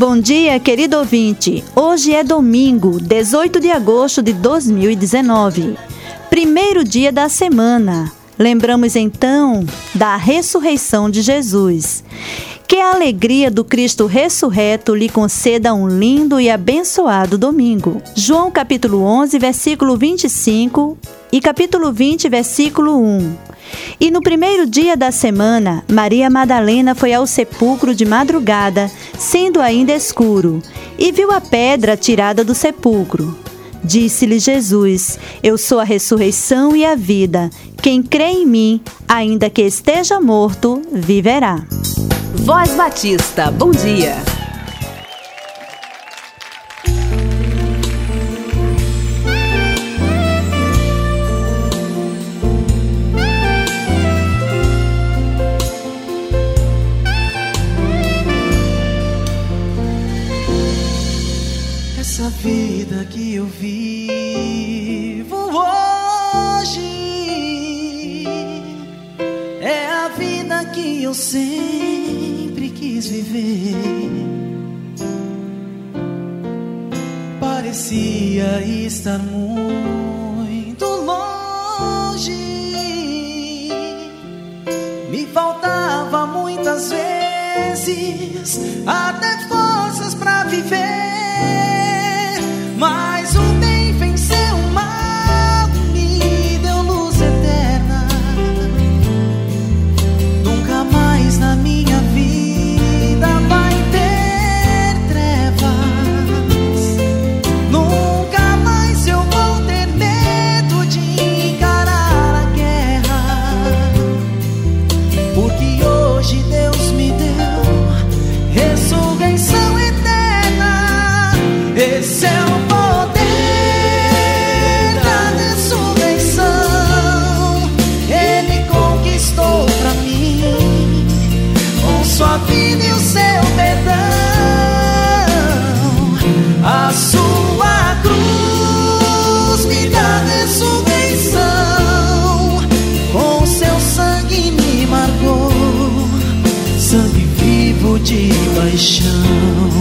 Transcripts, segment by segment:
Bom dia, querido ouvinte. Hoje é domingo, 18 de agosto de 2019, primeiro dia da semana. Lembramos então da ressurreição de Jesus. Que a alegria do Cristo ressurreto lhe conceda um lindo e abençoado domingo. João capítulo 11, versículo 25 e capítulo 20, versículo 1. E no primeiro dia da semana, Maria Madalena foi ao sepulcro de madrugada, sendo ainda escuro, e viu a pedra tirada do sepulcro. Disse-lhe Jesus: Eu sou a ressurreição e a vida. Quem crê em mim, ainda que esteja morto, viverá. Voz Batista, bom dia. Parecia estar muito longe, me faltava muitas vezes até forças para viver. condition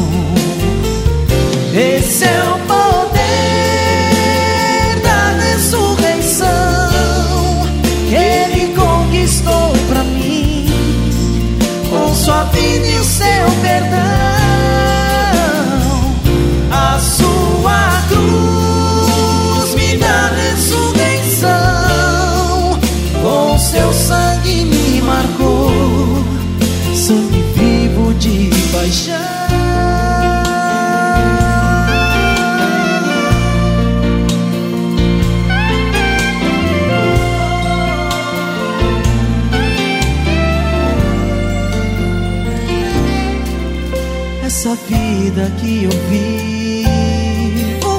vida que eu vivo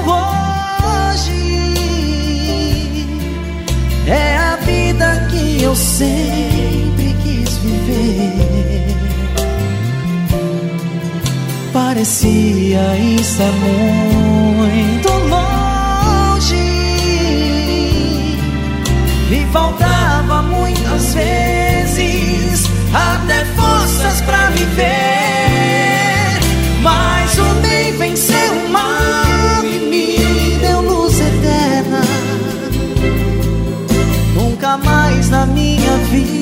hoje é a vida que eu sempre quis viver. Parecia estar muito longe e faltava muitas vezes até forças pra viver. Vida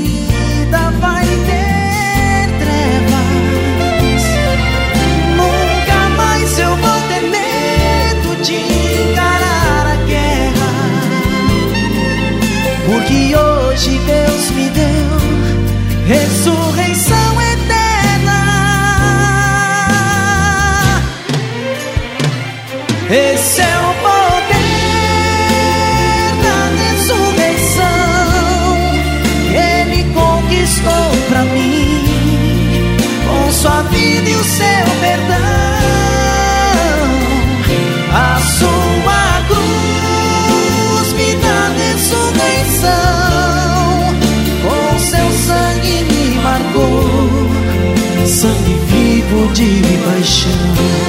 de paixão. Esse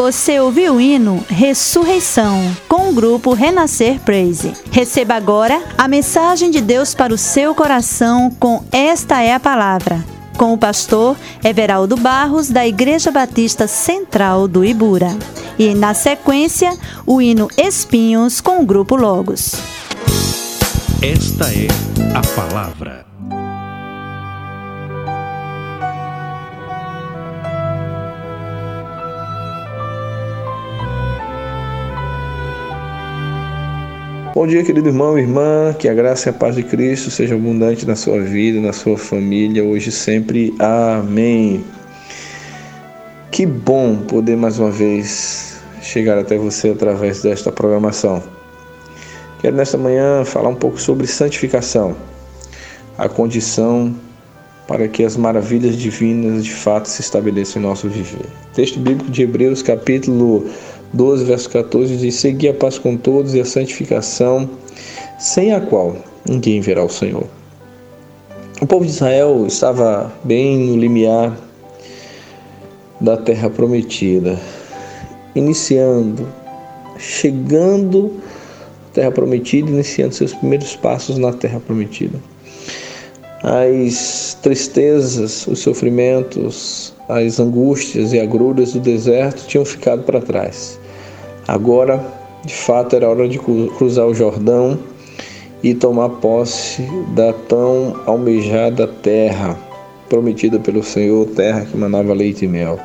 Você ouviu o hino Ressurreição com o grupo Renascer Praise. Receba agora a mensagem de Deus para o seu coração com Esta é a Palavra, com o pastor Everaldo Barros, da Igreja Batista Central do Ibura. E, na sequência, o hino Espinhos com o grupo Logos. Esta é a palavra. Bom dia, querido irmão e irmã, que a graça e a paz de Cristo seja abundante na sua vida, na sua família, hoje e sempre. Amém. Que bom poder mais uma vez chegar até você através desta programação. Quero nesta manhã falar um pouco sobre santificação, a condição para que as maravilhas divinas de fato se estabeleçam em nosso viver. Texto bíblico de Hebreus, capítulo 12, verso 14 diz: Segui a paz com todos e a santificação, sem a qual ninguém verá o Senhor. O povo de Israel estava bem no limiar da terra prometida, iniciando, chegando à terra prometida, iniciando seus primeiros passos na terra prometida. As tristezas, os sofrimentos, as angústias e agruras do deserto tinham ficado para trás. Agora, de fato, era hora de cruzar o Jordão e tomar posse da tão almejada terra prometida pelo Senhor, terra que manava leite e mel.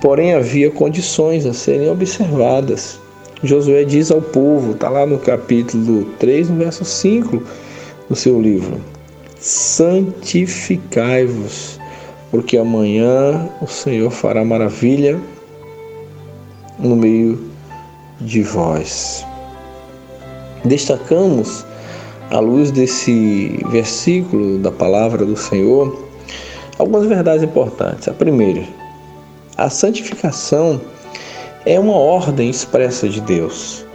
Porém, havia condições a serem observadas. Josué diz ao povo, está lá no capítulo 3, no verso 5 do seu livro: santificai-vos, porque amanhã o Senhor fará maravilha no meio de vós. Destacamos, à luz desse versículo da palavra do Senhor, algumas verdades importantes. A primeira, a santificação é uma ordem expressa de Deus.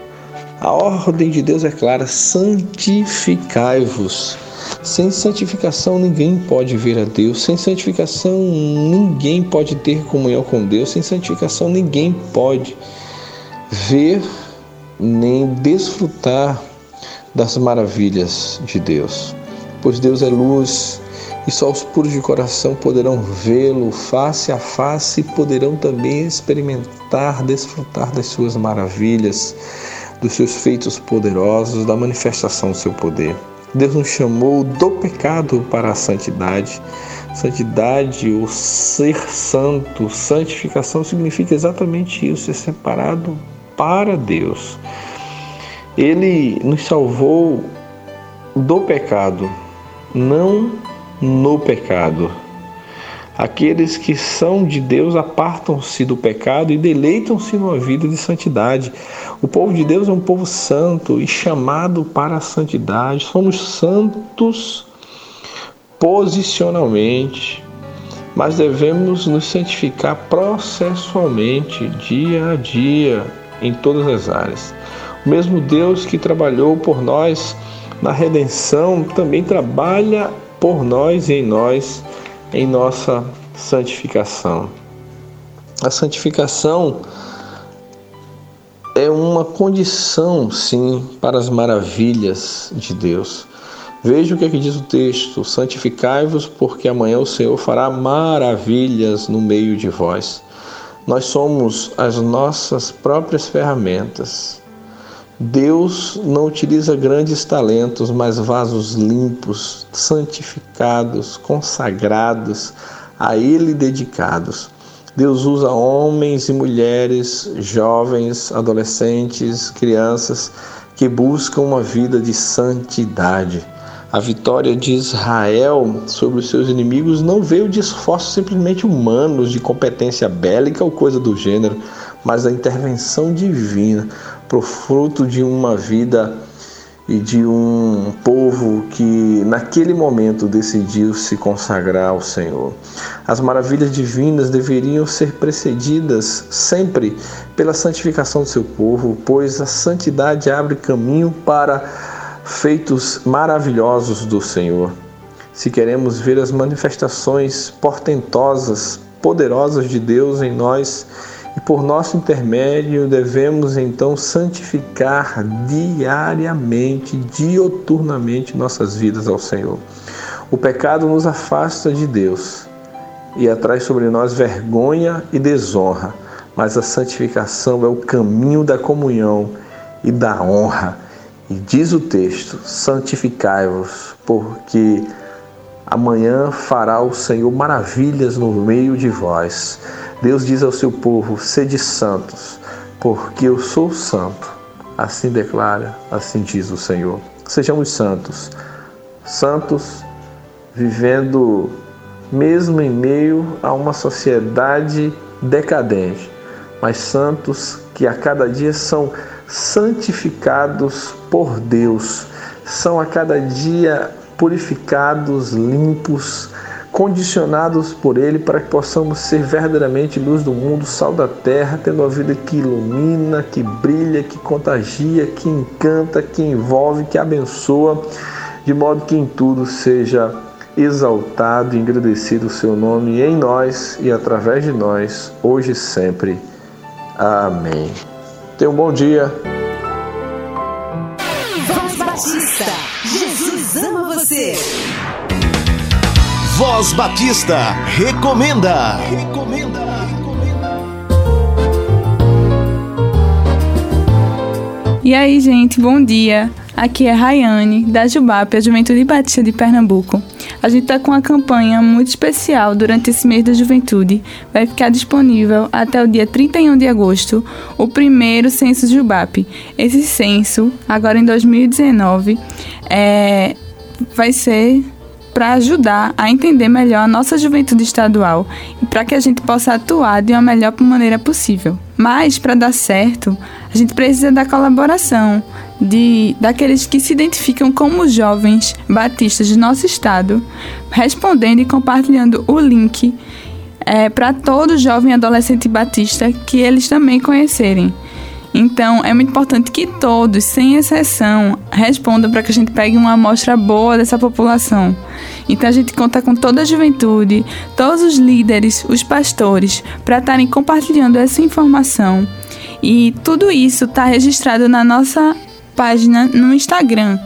A ordem de Deus é clara: santificai-vos. Sem santificação ninguém pode ver a Deus. Sem santificação ninguém pode ter comunhão com Deus. Sem santificação ninguém pode ver nem desfrutar das maravilhas de Deus. Pois Deus é luz e só os puros de coração poderão vê-lo face a face e poderão também experimentar, desfrutar das suas maravilhas, dos seus feitos poderosos, da manifestação do seu poder. Deus nos chamou do pecado para a santidade. Santidade, o ser santo, santificação significa exatamente isso, ser separado para Deus. Ele nos salvou do pecado, não no pecado. Aqueles que são de Deus apartam-se do pecado e deleitam-se numa vida de santidade. O povo de Deus é um povo santo e chamado para a santidade. Somos santos posicionalmente, mas devemos nos santificar processualmente, dia a dia, em todas as áreas. O mesmo Deus que trabalhou por nós na redenção também trabalha por nós e em nós em nossa santificação. A santificação é uma condição, sim, para as maravilhas de Deus. Veja o que, é que diz o texto: santificai-vos, porque amanhã o Senhor fará maravilhas no meio de vós. Nós somos as nossas próprias ferramentas. Deus não utiliza grandes talentos, mas vasos limpos, santificados, consagrados, a Ele dedicados. Deus usa homens e mulheres, jovens, adolescentes, crianças que buscam uma vida de santidade. A vitória de Israel sobre os seus inimigos não veio de esforços simplesmente humanos, de competência bélica ou coisa do gênero, mas da intervenção divina, pro fruto de uma vida e de um povo que naquele momento decidiu se consagrar ao Senhor. As maravilhas divinas deveriam ser precedidas sempre pela santificação do seu povo, pois a santidade abre caminho para feitos maravilhosos do Senhor. Se queremos ver as manifestações portentosas, poderosas de Deus em nós, e por nosso intermédio devemos então santificar diariamente, dioturnamente nossas vidas ao Senhor. O pecado nos afasta de Deus e atrai sobre nós vergonha e desonra, mas a santificação é o caminho da comunhão e da honra e diz o texto: santificai-vos, porque amanhã fará o Senhor maravilhas no meio de vós. Deus diz ao seu povo: sede santos, porque eu sou santo. Assim declara, assim diz o Senhor. Sejamos santos, santos vivendo mesmo em meio a uma sociedade decadente, mas santos que a cada dia são santificados por Deus, são a cada dia purificados, limpos, condicionados por Ele para que possamos ser verdadeiramente luz do mundo, sal da terra, tendo uma vida que ilumina, que brilha, que contagia, que encanta, que envolve, que abençoa, de modo que em tudo seja exaltado e engrandecido o seu nome em nós e através de nós, hoje e sempre. Amém. Tenha um bom dia. Voz Batista recomenda. Recomenda. E aí, gente, bom dia. Aqui é Rayane, da Jubap, a Juventude Batista de Pernambuco. A gente está com uma campanha muito especial durante esse mês da juventude. Vai ficar disponível até o dia 31 de agosto o primeiro censo Jubap. Esse censo, agora em 2019, é, vai ser para ajudar a entender melhor a nossa juventude estadual e para que a gente possa atuar de uma melhor maneira possível. Mas para dar certo, a gente precisa da colaboração de daqueles que se identificam como jovens batistas de nosso estado, respondendo e compartilhando o link é, para todo jovem adolescente batista que eles também conhecerem. Então, é muito importante que todos, sem exceção, respondam para que a gente pegue uma amostra boa dessa população. Então, a gente conta com toda a juventude, todos os líderes, os pastores, para estarem compartilhando essa informação. E tudo isso está registrado na nossa página no Instagram.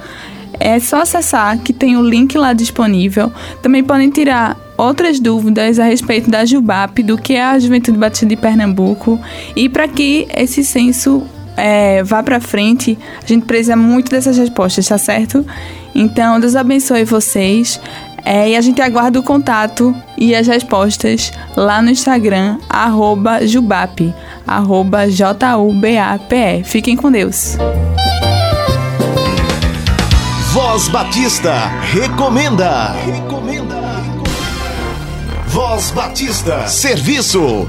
É só acessar que tem o link lá disponível. Também podem tirar outras dúvidas a respeito da Jubap, do que é a Juventude Batista de Pernambuco e para que esse censo é, vá para frente, a gente precisa muito dessas respostas, tá certo? Então, Deus abençoe vocês. É, e a gente aguarda o contato e as respostas lá no Instagram, arroba Jubap, arroba J-U-B-A-P-E. Fiquem com Deus. Voz Batista recomenda. Recomenda. Voz Batista. Serviço.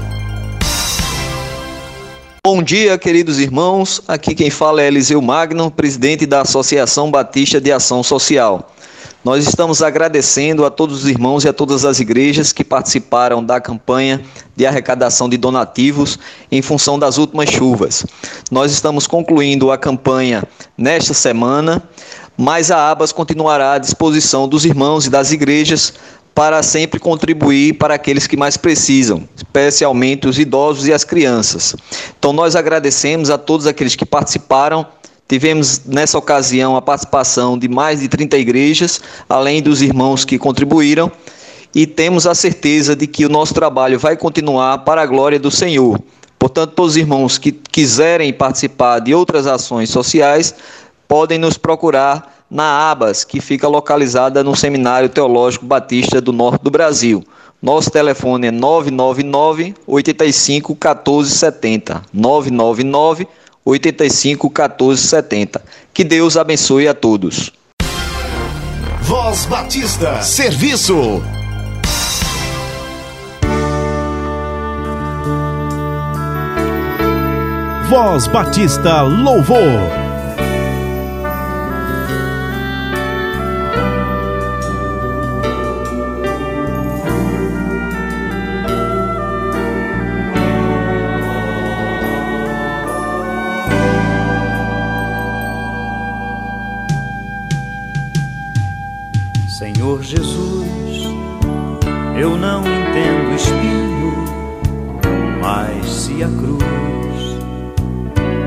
Bom dia, queridos irmãos. Aqui quem fala é Eliseu Magno, presidente da Associação Batista de Ação Social. Nós estamos agradecendo a todos os irmãos e a todas as igrejas que participaram da campanha de arrecadação de donativos em função das últimas chuvas. Nós estamos concluindo a campanha nesta semana mas a Abas continuará à disposição dos irmãos e das igrejas para sempre contribuir para aqueles que mais precisam, especialmente os idosos e as crianças. Então nós agradecemos a todos aqueles que participaram. Tivemos nessa ocasião a participação de mais de 30 igrejas, além dos irmãos que contribuíram. e temos a certeza de que o nosso trabalho vai continuar para a glória do Senhor. Portanto, todos os irmãos que quiserem participar de outras ações sociais podem nos procurar na ABAS, que fica localizada no Seminário Teológico Batista do Norte do Brasil. Nosso telefone é 999 85 14 70. 999 85 14 70. Que Deus abençoe a todos. Voz Batista. Serviço. Voz Batista Louvor.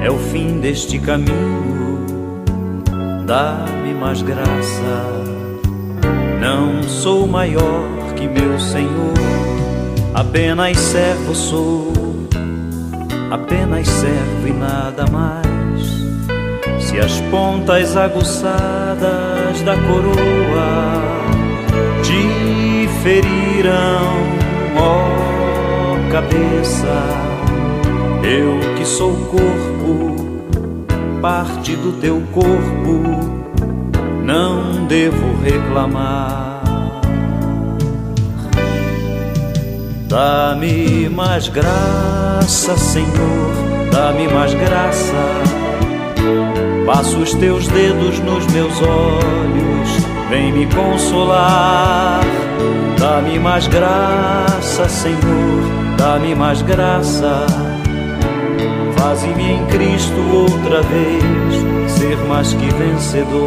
É o fim deste caminho, dá-me mais graça. Não sou maior que meu Senhor, apenas servo sou, apenas servo e nada mais. Se as pontas aguçadas da coroa te feriram, ó cabeça, eu que sou corpo, parte do teu corpo, não devo reclamar. Dá-me mais graça, Senhor, dá-me mais graça Passo os teus dedos nos meus olhos, vem me consolar. Dá-me mais graça, Senhor, dá-me mais graça. Faze-me em Cristo outra vez ser mais que vencedor.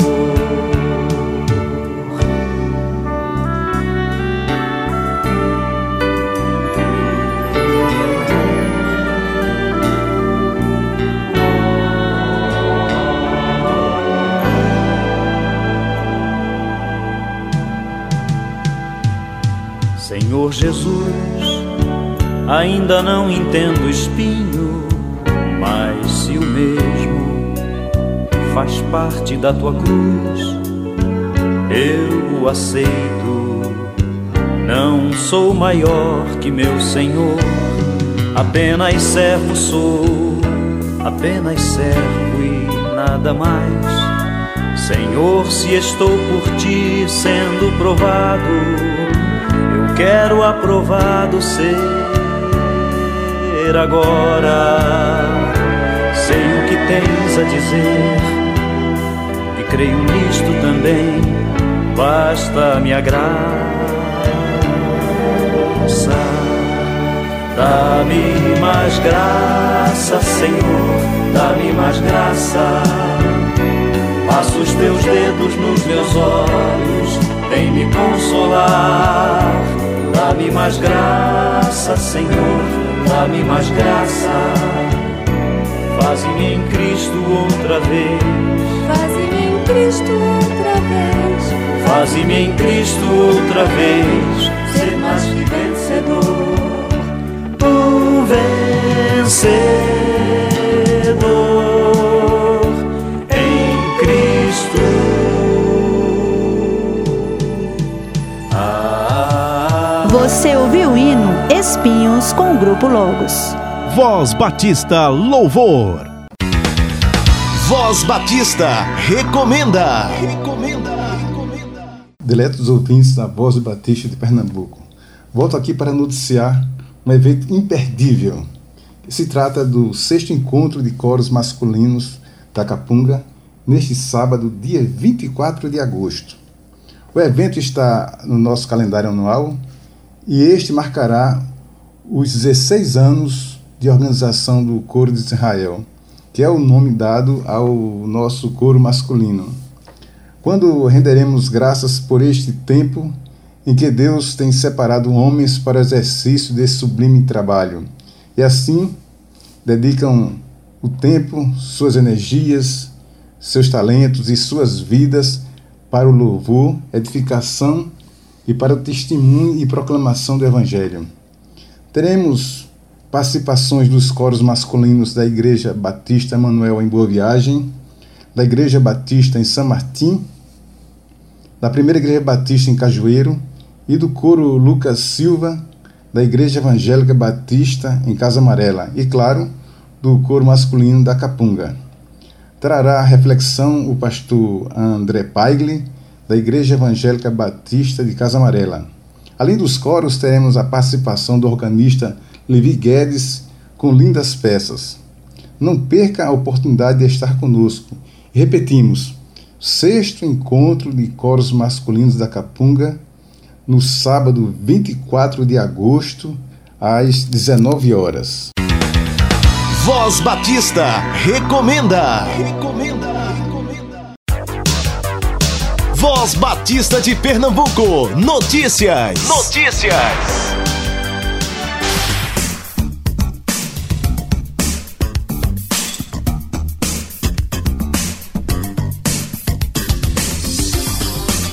Senhor Jesus, ainda não entendo espinho, se o mesmo faz parte da tua cruz, eu o aceito. Não sou maior que meu Senhor, apenas servo sou, apenas servo e nada mais. Senhor, se estou por ti sendo provado, quero aprovado ser agora. Tens a dizer e creio nisto também. Basta me graça, dá-me mais graça, Senhor, dá-me mais graça. Passo os teus dedos nos meus olhos, vem me consolar Dá-me mais graça, Senhor, dá-me mais graça. Faze-me em Cristo outra vez. Faze-me em Cristo outra vez. Faze-me em Cristo outra vez. Ser mais que vencedor. Um vencedor. Você ouviu o hino Espinhos com o Grupo Logos. Voz Batista Louvor. Voz Batista recomenda. Recomenda. Diletos ouvintes da Voz Batista de Pernambuco. Volto aqui para noticiar um evento imperdível. Se trata do sexto encontro de coros masculinos da Capunga, neste sábado, dia 24 de agosto. O evento está no nosso calendário anual e este marcará os 16 anos de organização do Coro de Israel, que é o nome dado ao nosso coro masculino. Quando renderemos graças por este tempo em que Deus tem separado homens para o exercício desse sublime trabalho, e assim dedicam o tempo, suas energias, seus talentos e suas vidas para o louvor, edificação e para o testemunho e proclamação do Evangelho. Teremos participações dos coros masculinos da Igreja Batista Manuel em Boa Viagem, da Igreja Batista em São Martim, da Primeira Igreja Batista em Cajueiro e do coro Lucas Silva, da Igreja Evangélica Batista em Casa Amarela e, claro, do coro masculino da Capunga. Trará a reflexão o pastor André Paigli, da Igreja Evangélica Batista de Casa Amarela. Além dos coros, teremos a participação do organista Levi Guedes com lindas peças. Não perca a oportunidade de estar conosco. repetimos, sexto encontro de coros masculinos da Capunga, no sábado 24 de agosto, às 19 horas. Voz Batista recomenda. Recomenda. Voz Batista de Pernambuco. Notícias. Notícias.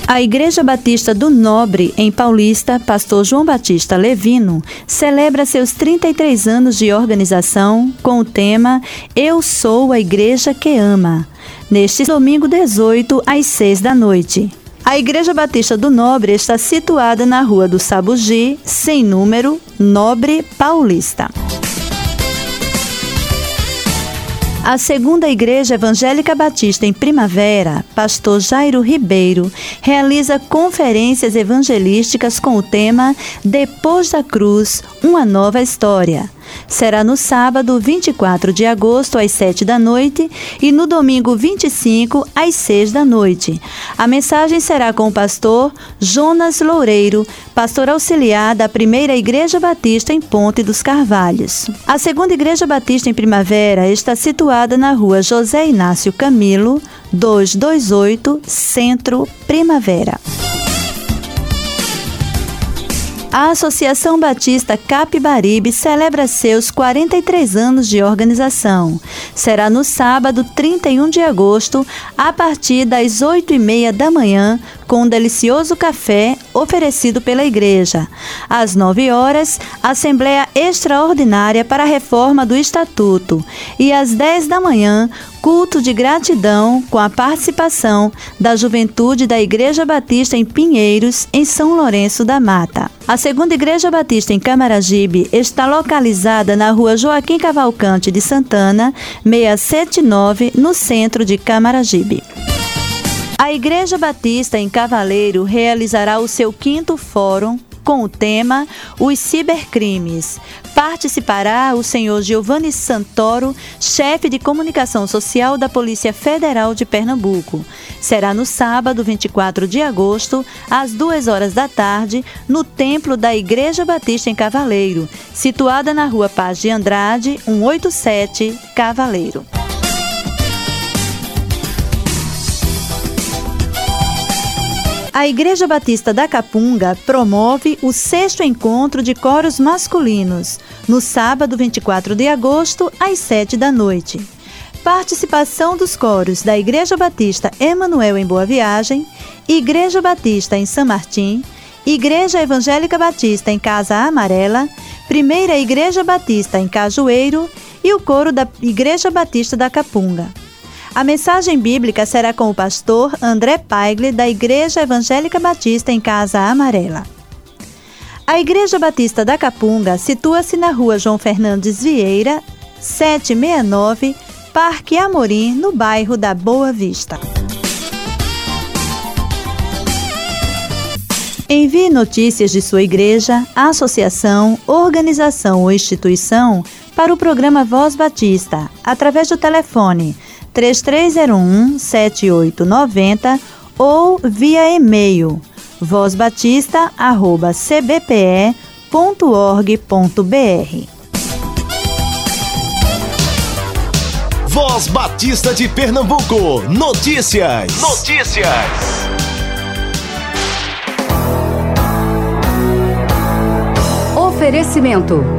A Igreja Batista do Nobre, em Paulista, pastor João Batista Levino, celebra seus 33 anos de organização com o tema Eu Sou a Igreja que Ama neste domingo 18, às 6 da noite. A Igreja Batista do Nobre está situada na Rua do Sabugi, sem número, Nobre Paulista. A segunda Igreja Evangélica Batista em Primavera, pastor Jairo Ribeiro, realiza conferências evangelísticas com o tema Depois da Cruz, uma nova história será no sábado 24 de agosto às 7 da noite e no domingo 25 às 6 da noite. A mensagem será com o pastor Jonas Loureiro, pastor auxiliar da primeira Igreja Batista em Ponte dos Carvalhos. A segunda Igreja Batista em Primavera está situada na rua José Inácio Camilo, 228, Centro Primavera. A Associação Batista Capibaribe celebra seus 43 anos de organização. Será no sábado 31 de agosto, a partir das 8 e meia da manhã, com um delicioso café oferecido pela igreja. Às 9 horas, Assembleia Extraordinária para a Reforma do Estatuto. E às 10 da manhã, culto de gratidão com a participação da juventude da Igreja Batista em Pinheiros, em São Lourenço da Mata. A segunda Igreja Batista em Camaragibe está localizada na rua Joaquim Cavalcante de Santana, 679, no centro de Camaragibe. A Igreja Batista em Cavaleiro realizará o seu quinto fórum com o tema Os Cibercrimes. Participará o senhor Giovanni Santoro, chefe de comunicação social da Polícia Federal de Pernambuco. Será no sábado, 24 de agosto, às 2 horas da tarde, no Templo da Igreja Batista em Cavaleiro, situada na rua Paz de Andrade, 187, Cavaleiro. A Igreja Batista da Capunga promove o sexto encontro de coros masculinos, no sábado 24 de agosto, às 7 da noite. Participação dos coros da Igreja Batista Emanuel em Boa Viagem, Igreja Batista em São Martim, Igreja Evangélica Batista em Casa Amarela, Primeira Igreja Batista em Cajueiro e o coro da Igreja Batista da Capunga. A mensagem bíblica será com o pastor André Paigle, da Igreja Evangélica Batista em Casa Amarela. A Igreja Batista da Capunga situa-se na rua João Fernandes Vieira, 769, Parque Amorim, no bairro da Boa Vista. Envie notícias de sua igreja, associação, organização ou instituição para o programa Voz Batista através do telefone 3301 7890 ou via e-mail vozbatista@cbpe.org.br. Voz Batista de Pernambuco. Notícias. Notícias. Oferecimento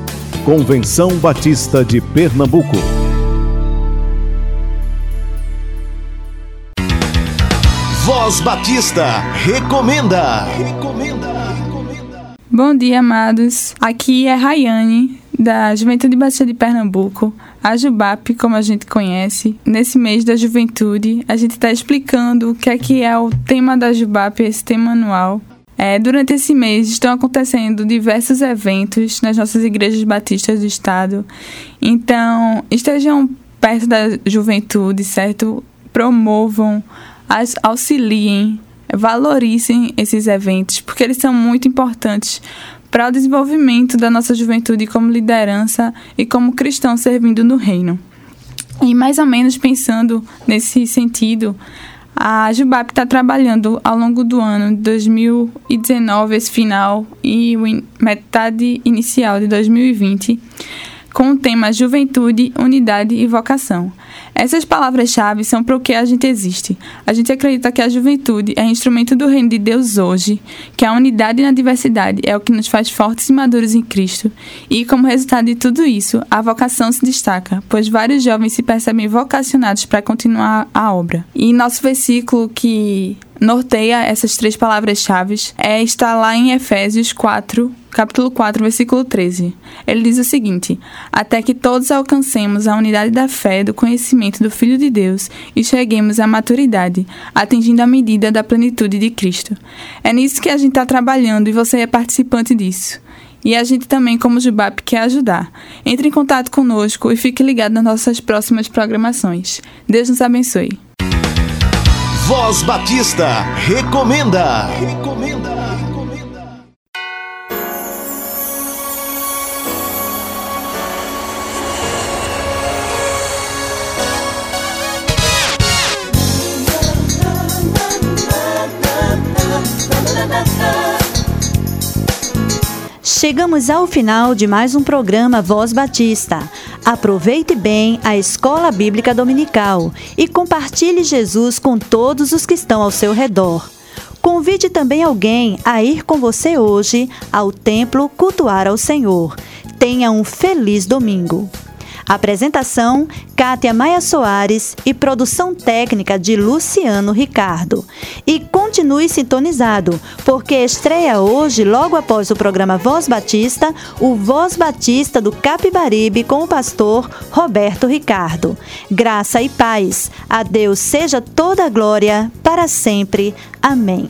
Convenção Batista de Pernambuco. Voz Batista recomenda. Recomenda. Bom dia, amados. Aqui é Rayane, da Juventude Batista de Pernambuco, a Jubap, como a gente conhece. Nesse mês da juventude, a gente está explicando o que é que é o tema da Jubap, esse tema anual. É, durante esse mês estão acontecendo diversos eventos nas nossas igrejas batistas do estado. Então, estejam perto da juventude, certo? Promovam, auxiliem, valorizem esses eventos, porque eles são muito importantes para o desenvolvimento da nossa juventude como liderança e como cristão servindo no reino. E mais ou menos pensando nesse sentido, a Jubap está trabalhando ao longo do ano de 2019, esse final, e metade inicial de 2020, com o tema Juventude, Unidade e Vocação. Essas palavras-chave são para o que a gente existe. A gente acredita que a juventude é instrumento do reino de Deus hoje, que a unidade na diversidade é o que nos faz fortes e maduros em Cristo. E, como resultado de tudo isso, a vocação se destaca, pois vários jovens se percebem vocacionados para continuar a obra. E nosso versículo que norteia essas três palavras-chave é, está lá em Efésios 4, capítulo 4, versículo 13. Ele diz o seguinte: Até que todos alcancemos a unidade da fé, do conhecimento do Filho de Deus e cheguemos à maturidade, atingindo a medida da plenitude de Cristo. É nisso que a gente está trabalhando e você é participante disso. E a gente também, como Jubap, quer ajudar. Entre em contato conosco e fique ligado nas nossas próximas programações. Deus nos abençoe. Voz Batista recomenda. Recomenda. recomenda. Chegamos ao final de mais um programa Voz Batista. Aproveite bem a Escola Bíblica Dominical e compartilhe Jesus com todos os que estão ao seu redor. Convide também alguém a ir com você hoje ao templo cultuar ao Senhor. Tenha um feliz domingo. Apresentação: Kátia Maia Soares e produção técnica de Luciano Ricardo. E continue sintonizado, porque estreia hoje, logo após o programa Voz Batista, o Voz Batista do Capibaribe com o pastor Roberto Ricardo. Graça e paz. A Deus seja toda a glória, para sempre. Amém.